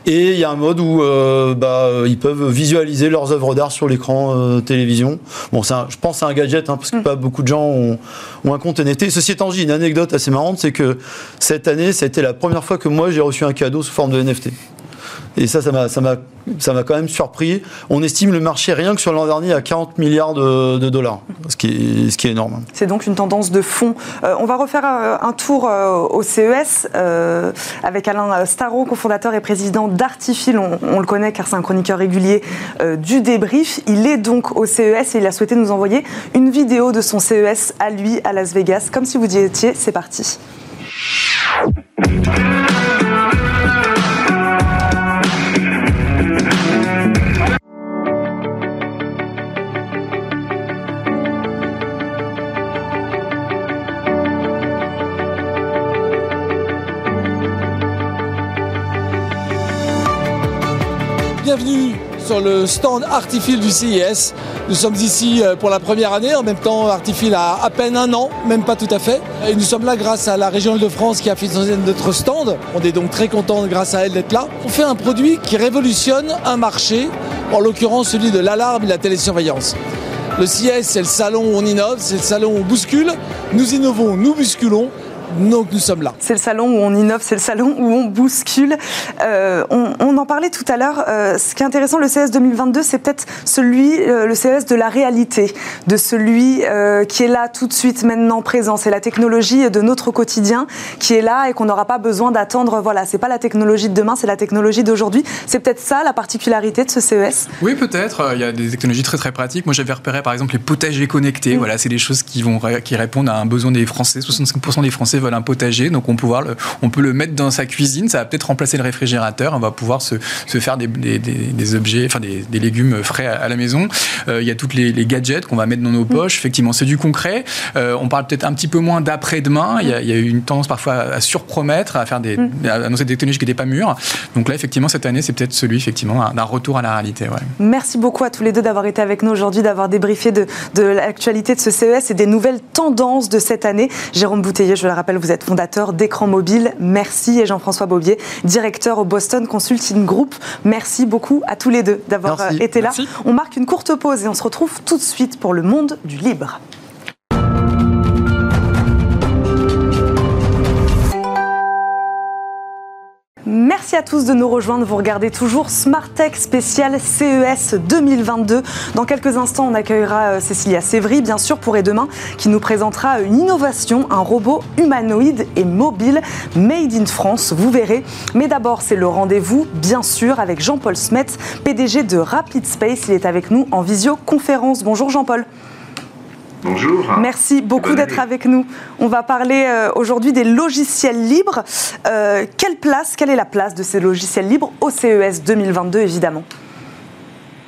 et il y a un mode où euh, bah, ils peuvent visualiser leurs œuvres d'art sur l'écran euh, télévision. Bon, un, je pense que c'est un gadget, hein, parce que mm. pas beaucoup de gens ont, un compte NFT. Ceci étant dit, une anecdote assez marrante, c'est que cette année, c'était la première fois que moi j'ai reçu un cadeau sous forme de NFT. Et ça, ça m'a, quand même surpris. On estime le marché rien que sur l'an dernier à 40 milliards de, dollars, ce qui est, ce qui est énorme. C'est donc une tendance de fond. Euh, on va refaire euh, un tour euh, au CES avec Alain Starot, cofondateur et président d'Artifil. On, on, le connaît car c'est un chroniqueur régulier du débrief. Il est donc au CES et il a souhaité nous envoyer une vidéo de son CES à lui à Las Vegas. Comme si vous y étiez, c'est parti. Bienvenue sur le stand Artifil du CIS. Nous sommes ici euh, pour la première année. En même temps, Artifil a à peine un an, même pas tout à fait. Et nous sommes là grâce à la région de France qui a financé notre stand. On est donc très content grâce à elle d'être là. On fait un produit qui révolutionne un marché, en l'occurrence celui de l'alarme et de la télésurveillance. Le CIS, c'est le salon où on innove, c'est le salon où on bouscule. Nous innovons, nous bousculons Donc nous sommes là. C'est le salon où on innove, c'est le salon où on bouscule. Euh, on, en parlait tout à l'heure. Euh, ce qui est intéressant, le CS 2022, c'est peut-être celui, euh, le CS de la réalité, de celui qui est là tout de suite, maintenant présent. C'est la technologie de notre quotidien qui est là et qu'on n'aura pas besoin d'attendre. Voilà, c'est pas la technologie de demain, c'est la technologie d'aujourd'hui. C'est peut-être ça la particularité de ce CES. Oui, peut-être. Il y a des technologies très très pratiques. Moi, j'avais repéré par exemple les potagers connectés. Mm. Voilà, c'est des choses qui vont qui répondent à un besoin des Français. 65% des Français veulent un potager, donc on peut, le, on peut le mettre dans sa cuisine. Ça va peut-être remplacer le réfrigérateur. On va pouvoir se, se faire des, des, des, objets, enfin des, légumes frais à, la maison. Euh, il y a toutes les, gadgets qu'on va mettre dans nos mm. poches. Effectivement, c'est du concret. Euh, on parle peut-être un petit peu moins d'après-demain. Il, y, a, eu une tendance parfois à surpromettre, à faire des, mm. à annoncer des technologies qui n'étaient pas mûres. Donc là, effectivement, cette année, c'est peut-être celui effectivement d'un retour à la réalité. Merci beaucoup à tous les deux d'avoir été avec nous aujourd'hui, d'avoir débriefé de, de l'actualité de ce CES et des nouvelles tendances de cette année. Jérôme Bouteiller, je le rappelle, vous êtes fondateur d'Écran Mobile. Merci. Et Jean-François Bobier, directeur au Boston Consulting Group. Merci beaucoup à tous les deux d'avoir euh, été là. On marque une courte pause et on se retrouve tout de suite pour le monde du libre. Merci à tous de nous rejoindre. Vous regardez toujours Smart Tech spécial CES 2022. Dans quelques instants, on accueillera euh, Cécilia Sévry, bien sûr, pour et demain, qui nous présentera une innovation, un robot humanoïde et mobile made in France. Vous verrez. Mais d'abord, c'est le rendez-vous, bien sûr, avec Jean-Paul Smet, PDG de Rapid Space. Il est avec nous en visioconférence. Bonjour Jean-Paul. Bonjour. Merci beaucoup d'être avec nous. On va parler euh, aujourd'hui des logiciels libres. Euh, quelle place, quelle est la place de ces logiciels libres au CES 2022 évidemment?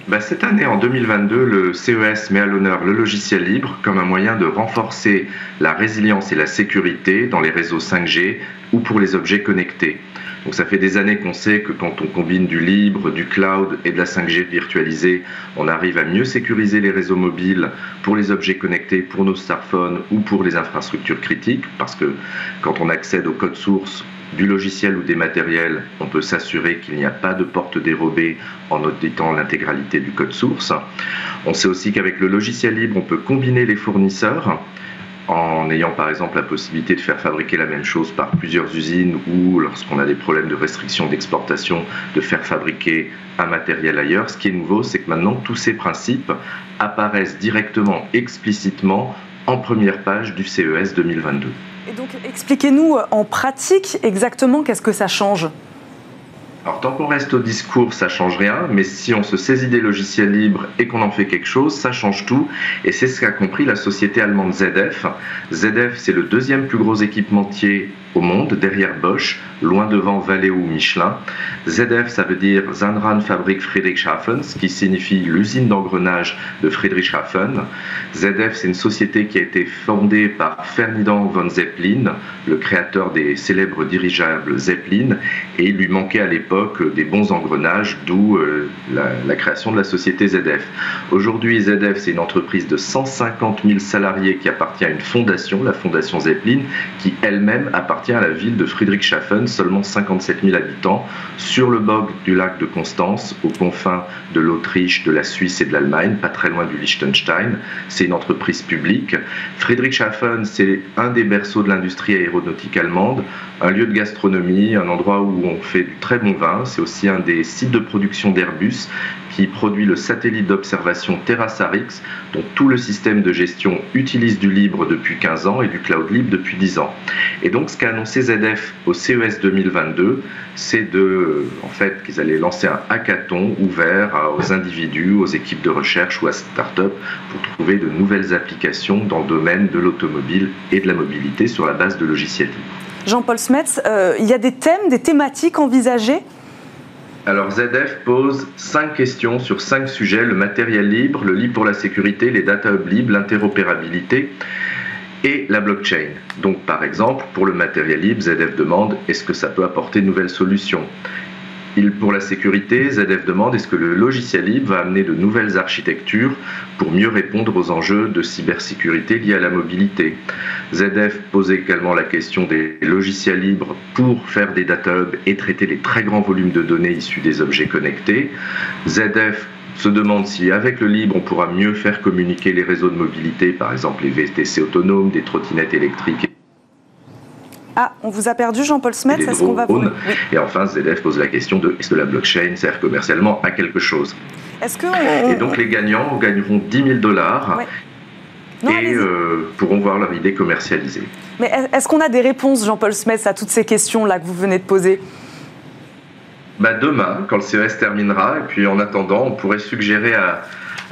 Bah, cette année, en 2022, le CES met à l'honneur le logiciel libre comme un moyen de renforcer la résilience et la sécurité dans les réseaux 5G ou pour les objets connectés. Donc ça fait des années qu'on sait que quand on combine du libre, du cloud et de la 5G virtualisée, on arrive à mieux sécuriser les réseaux mobiles pour les objets connectés, pour nos smartphones ou pour les infrastructures critiques, parce que quand on accède au code source du logiciel ou des matériels, on peut s'assurer qu'il n'y a pas de porte dérobée en auditant l'intégralité du code source. On sait aussi qu'avec le logiciel libre, on peut combiner les fournisseurs en ayant par exemple la possibilité de faire fabriquer la même chose par plusieurs usines ou lorsqu'on a des problèmes de restriction d'exportation, de faire fabriquer un matériel ailleurs. Ce qui est nouveau, c'est que maintenant tous ces principes apparaissent directement, explicitement en première page du CES 2022. Et donc expliquez-nous en pratique exactement qu'est-ce que ça change alors tant qu'on reste au discours, ça change rien, mais si on se saisit des logiciels libres et qu'on en fait quelque chose, ça change tout. Et c'est ce qu'a compris la société allemande ZF. ZF, c'est le deuxième plus gros équipementier au monde, derrière Bosch, loin devant Valeo ou Michelin. ZF, ça veut dire Zanran Fabrik Friedrichshafen, ce qui signifie l'usine d'engrenage de Friedrichshafen. ZF, c'est une société qui a été fondée par Ferdinand von Zeppelin, le créateur des célèbres dirigeables Zeppelin, et il lui manquait à l'époque des bons engrenages, d'où euh, la, la, création de la société ZF. Aujourd'hui, ZF, c'est une entreprise de 150 000 salariés qui appartient à une fondation, la fondation Zeppelin, qui elle-même appartient à la ville de Friedrichshafen, seulement 57 000 habitants, sur le bord du lac de Constance, aux confins de l'Autriche, de la Suisse et de l'Allemagne, pas très loin du Liechtenstein. C'est une entreprise publique. Friedrichshafen, c'est un des berceaux de l'industrie aéronautique allemande, un lieu de gastronomie, un endroit où on fait du très bon vin. C'est aussi un des sites de production d'Airbus qui produit le satellite d'observation TerraSarix, dont tout le système de gestion utilise du libre depuis 15 ans et du cloud libre depuis 10 ans. Et donc, ce qu'a annoncé ZF au CES 2022, c'est de, en fait, qu'ils allaient lancer un hackathon ouvert aux individus, aux équipes de recherche ou à start-up pour trouver de nouvelles applications dans le domaine de l'automobile et de la mobilité sur la base de logiciels libres. Jean-Paul Smets, euh, il y a des thèmes, des thématiques envisagées? Alors ZF pose cinq questions sur cinq sujets le matériel libre, le libre pour la sécurité, les data hubs libres, l'interopérabilité et la blockchain. Donc par exemple, pour le matériel libre, ZF demande est-ce que ça peut apporter de nouvelles solutions? Pour la sécurité, ZF demande est-ce que le logiciel libre va amener de nouvelles architectures pour mieux répondre aux enjeux de cybersécurité liés à la mobilité? ZF pose également la question des logiciels libres pour faire des data hubs et traiter les très grands volumes de données issus des objets connectés. ZF se demande si avec le libre on pourra mieux faire communiquer les réseaux de mobilité, par exemple les VTC autonomes, des trottinettes électriques Ah, on vous a perdu, Jean-Paul Smets. Est-ce qu'on va vous... Et enfin, ZDF pose la question de est-ce que la blockchain sert commercialement à quelque chose Est-ce que Et donc les gagnants gagneront 10 000 dollars. et euh, pourront voir leur idée commercialisée. Mais est-ce qu'on a des réponses, Jean-Paul Smets, à toutes ces questions-là que vous venez de poser? Bah Demain, quand le CES terminera, et puis en attendant, on pourrait suggérer à,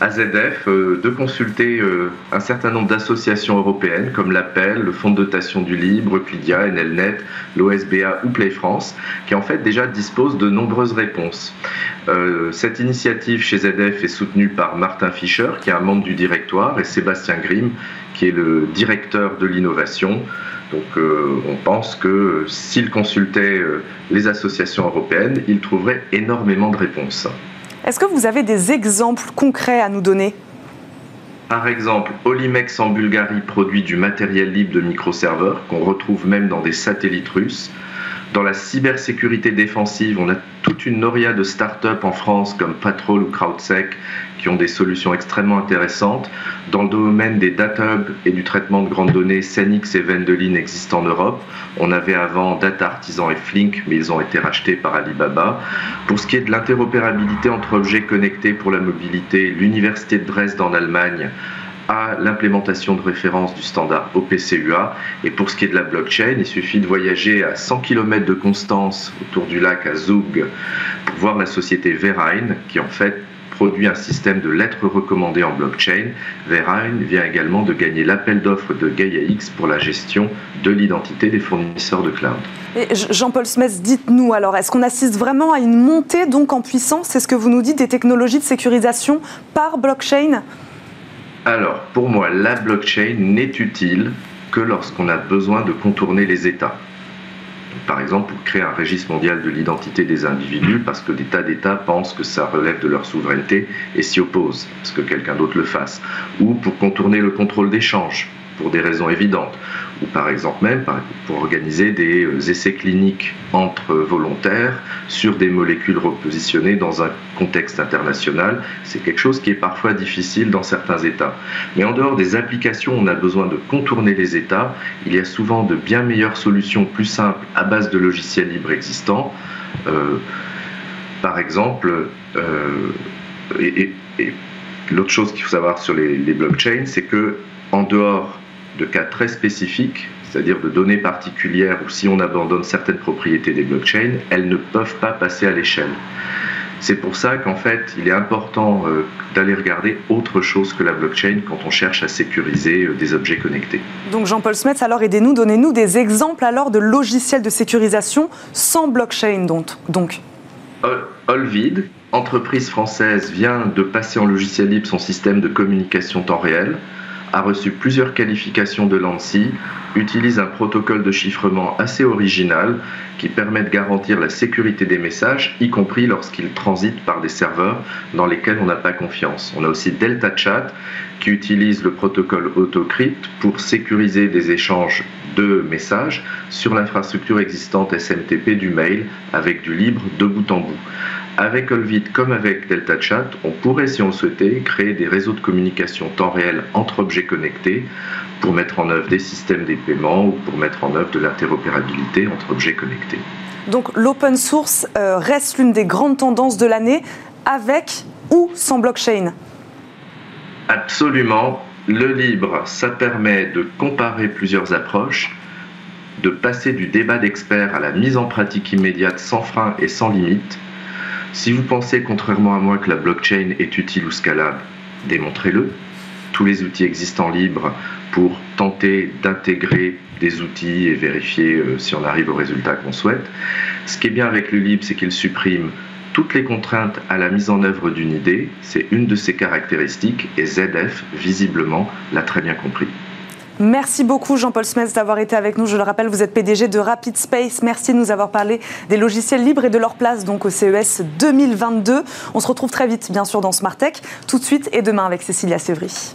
AZF euh, de consulter euh, un certain nombre d'associations européennes comme l'Appel, le Fonds de dotation du Libre, Euclidia, NLNet, l'OSBA ou Play France, qui en fait déjà disposent de nombreuses réponses. Euh, cette initiative chez ZF est soutenue par Martin Fischer, qui est un membre du directoire, et Sébastien Grimm, qui est le directeur de l'innovation. Donc on pense que s'il consultait les associations européennes, il trouverait énormément de réponses. Est-ce que vous avez des exemples concrets à nous donner? Par exemple, Olimex en Bulgarie produit du matériel libre de microserveurs qu'on retrouve même dans des satellites russes. Dans la cybersécurité défensive, on a toute une noria de start-up en France comme Patrol ou CrowdSec qui ont des solutions extrêmement intéressantes. Dans le domaine des data hubs et du traitement de grandes données, Senix et Vendelin existent en Europe. On avait avant Data Artisan et Flink, mais ils ont été rachetés par Alibaba. Pour ce qui est de l'interopérabilité entre objets connectés pour la mobilité, l'Université de Dresde en Allemagne à l'implémentation de référence du standard OPCUA. Et pour ce qui est de la blockchain, il suffit de voyager à 100 km de Constance autour du lac à Zug pour voir la société Verein qui en fait produit un système de lettres recommandées en blockchain. Verein vient également de gagner l'appel d'offres de GaiaX pour la gestion de l'identité des fournisseurs de cloud. Jean-Paul Smith, dites-nous alors, est-ce qu'on assiste vraiment à une montée donc en puissance, c'est ce que vous nous dites, des technologies de sécurisation par blockchain? Alors, pour moi, la blockchain n'est utile que lorsqu'on a besoin de contourner les États. Par exemple, pour créer un registre mondial de l'identité des individus, parce que des tas d'États pensent que ça relève de leur souveraineté et s'y opposent, parce que quelqu'un d'autre le fasse. Ou pour contourner le contrôle d'échange, pour des raisons évidentes, ou par exemple même pour organiser des euh, essais cliniques entre volontaires sur des molécules repositionnées dans un contexte international. C'est quelque chose qui est parfois difficile dans certains États. Mais en dehors des applications, on a besoin de contourner les États. Il y a souvent de bien meilleures solutions plus simples à base de logiciels libres existants. Euh, par exemple, euh, et, l'autre chose qu'il faut savoir sur les, les blockchains, c'est que en dehors de cas très spécifiques, c'est-à-dire de données particulières où si on abandonne certaines propriétés des blockchains, elles ne peuvent pas passer à l'échelle. C'est pour ça qu'en fait, il est important euh, d'aller regarder autre chose que la blockchain quand on cherche à sécuriser euh, des objets connectés. Donc Jean-Paul Smets, alors aidez-nous, donnez-nous des exemples alors de logiciels de sécurisation sans blockchain donc. Olvid, entreprise française, vient de passer en logiciel libre son système de communication temps réel a reçu plusieurs qualifications de l'ANSI, utilise un protocole de chiffrement assez original qui permet de garantir la sécurité des messages, y compris lorsqu'ils transitent par des serveurs dans lesquels on n'a pas confiance. On a aussi Delta Chat qui utilise le protocole AutoCrypt pour sécuriser des échanges de messages sur l'infrastructure existante SMTP du mail avec du libre de bout en bout. Avec Olvit comme avec Delta Chat, on pourrait, si on le souhaitait, créer des réseaux de communication temps réel entre objets connectés pour mettre en œuvre des systèmes ou pour mettre en œuvre de l'interopérabilité entre objets connectés. Donc l'open source euh, reste l'une des grandes tendances de l'année, avec ou sans blockchain? Absolument. Le libre, ça permet de comparer plusieurs approches, de passer du débat d'experts à la mise en pratique immédiate sans frein et sans limite si vous pensez, contrairement à moi, que la blockchain est utile ou scalable, démontrez-le. Tous les outils existants libres pour tenter d'intégrer des outils et vérifier euh, si on arrive au résultat qu'on souhaite. Ce qui est bien avec le libre, c'est qu'il supprime toutes les contraintes à la mise en œuvre d'une idée. C'est une de ses caractéristiques et ZF, visiblement, l'a très bien compris. Merci beaucoup Jean-Paul Smets d'avoir été avec nous. Je le rappelle, vous êtes PDG de Rapid Space. Merci de nous avoir parlé des logiciels libres et de leur place donc au CES 2022. On se retrouve très vite, bien sûr, dans Smart Tech, tout de suite et demain avec Cécilia Sévry.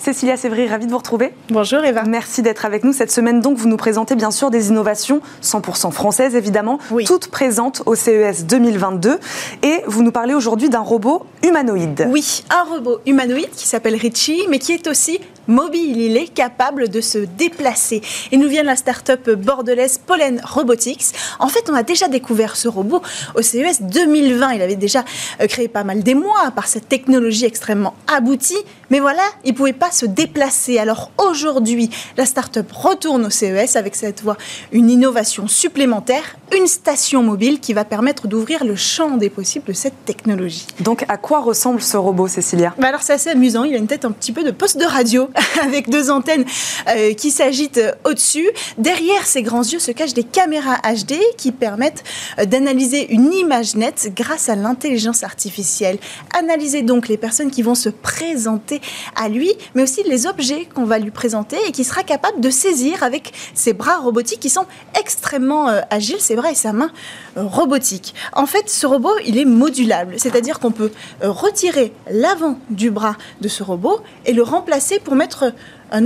Cécilia Sévry, ravie de vous retrouver. Bonjour Eva. Merci d'être avec nous. Cette semaine, donc, vous nous présentez bien sûr des innovations 100% françaises, évidemment, toutes présentes au CES 2022. Et vous nous parlez aujourd'hui d'un robot humanoïde. Oui, un robot humanoïde qui s'appelle Richie, mais qui est aussi mobile. Il est capable de se déplacer. Il nous vient la start-up bordelaise Pollen Robotics. En fait, on a déjà découvert ce robot au CES 2020. Il avait déjà euh, créé pas mal d'émoi par cette technologie extrêmement aboutie. Mais voilà, il ne pouvait pas se déplacer. Alors aujourd'hui, la start-up retourne au CES avec cette voie une innovation supplémentaire, une station mobile qui va permettre d'ouvrir le champ des possibles de cette technologie. Donc, à quoi ressemble ce robot, Cécilia? Bah Alors, c'est assez amusant. Il a une tête un petit peu de poste de radio (laughs) avec deux antennes euh, qui s'agitent euh, au-dessus. Derrière ces grands yeux se cachent des caméras HD qui permettent euh, d'analyser une image nette grâce à l'intelligence artificielle. Analyser donc les personnes qui vont se présenter à lui, mais aussi les objets qu'on va lui présenter et qui sera capable de saisir avec ses bras robotiques qui sont extrêmement agiles, ses bras et sa main robotique. En fait, ce robot, il est modulable, c'est-à-dire qu'on peut retirer l'avant du bras de ce robot et le remplacer pour mettre un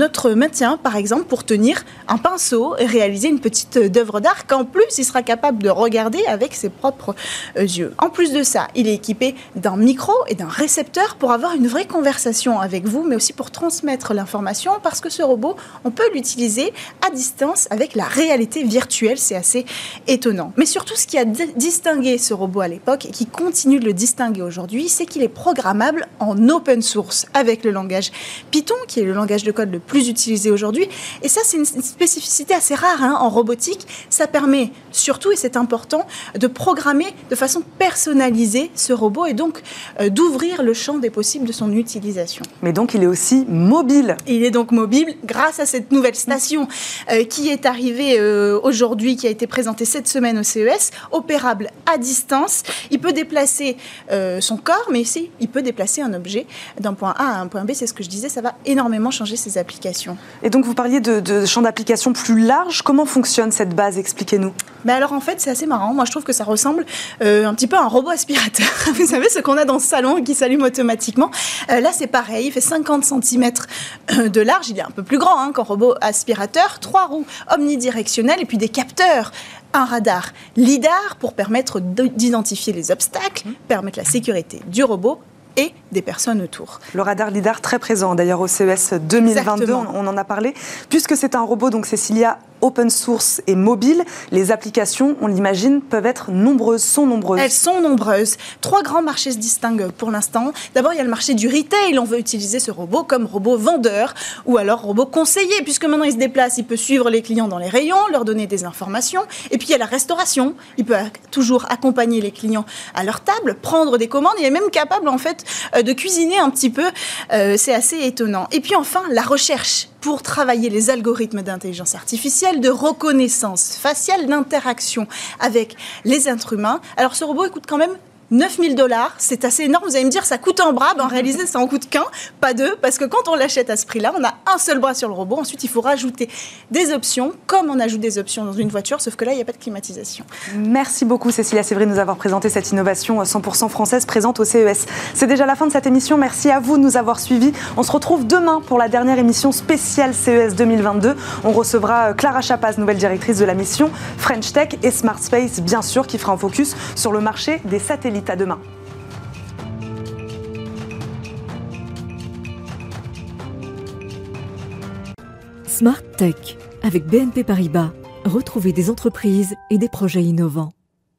autre maintien, par exemple, pour tenir un pinceau et réaliser une petite œuvre d'art qu'en plus, il sera capable de regarder avec ses propres euh, yeux. En plus de ça, il est équipé d'un micro et d'un récepteur pour avoir une vraie conversation avec vous, mais aussi pour transmettre l'information, parce que ce robot, on peut l'utiliser à distance avec la réalité virtuelle. C'est assez étonnant. Mais surtout, ce qui a distingué ce robot à l'époque et qui continue de le distinguer aujourd'hui, c'est qu'il est programmable en open source avec le langage Python, qui est le langage de code le plus utilisé aujourd'hui. Et ça, c'est une spécificité assez rare hein, en robotique. Ça permet surtout, et c'est important, de programmer de façon personnalisée ce robot et donc euh, d'ouvrir le champ des possibles de son utilisation. Mais donc, il est aussi mobile. Il est donc mobile grâce à cette nouvelle station euh, qui est arrivée euh, aujourd'hui, qui a été présentée cette semaine au CES, opérable à distance. Il peut déplacer son corps, mais aussi il peut déplacer un objet d'un point A à un point B. C'est ce que je disais, ça va énormément changer ses Et donc vous parliez de, de champ d'application plus large. Comment fonctionne cette base? Expliquez-nous. Mais alors en fait c'est assez marrant. Moi je trouve que ça ressemble euh, un petit peu à un robot aspirateur. (laughs) vous savez ce qu'on a dans ce salon qui s'allume automatiquement. Euh, là c'est pareil. Il fait 50 cm euh, de large. Il est un peu plus grand hein, qu'un robot aspirateur. Trois roues omnidirectionnelles et puis des capteurs un radar LIDAR pour permettre d'identifier les obstacles, permettre la sécurité du robot et des personnes autour. Le radar LIDAR très présent d'ailleurs au CES 2022, on, on, en a parlé. Puisque c'est un robot, donc Cécilia, open source et mobile, les applications, on l'imagine, peuvent être nombreuses, sont nombreuses. Elles sont nombreuses. Trois grands marchés se distinguent pour l'instant. D'abord, il y a le marché du retail. On veut utiliser ce robot comme robot vendeur ou alors robot conseiller, puisque maintenant il se déplace, il peut suivre les clients dans les rayons, leur donner des informations. Et puis il y a la restauration. Il peut toujours accompagner les clients à leur table, prendre des commandes. Il est même capable en fait euh, de cuisiner un petit peu. Euh, c'est assez étonnant. Et puis enfin, la recherche pour travailler les algorithmes d'intelligence artificielle, de reconnaissance faciale, d'interaction avec les êtres humains. Alors ce robot coûte quand même 9000 dollars, c'est assez énorme. Vous allez me dire, ça coûte un bras. Ben, en réalité, ça en coûte qu'un, pas deux, parce que quand on l'achète à ce prix-là, on a un seul bras sur le robot. Ensuite, il faut rajouter des options, comme on ajoute des options dans une voiture, sauf que là, il n'y a pas de climatisation. Merci beaucoup, Cécilia Sévry, de nous avoir présenté cette innovation 100% française présente au CES. C'est déjà la fin de cette émission. Merci à vous de nous avoir suivis. On se retrouve demain pour la dernière émission spéciale CES 2022. On recevra euh, Clara Chapaz, nouvelle directrice de la mission French Tech et Smart Space, bien sûr, qui fera un focus sur le marché des satellites Smart Tech avec BNP Paribas. Retrouvez des entreprises et des projets innovants.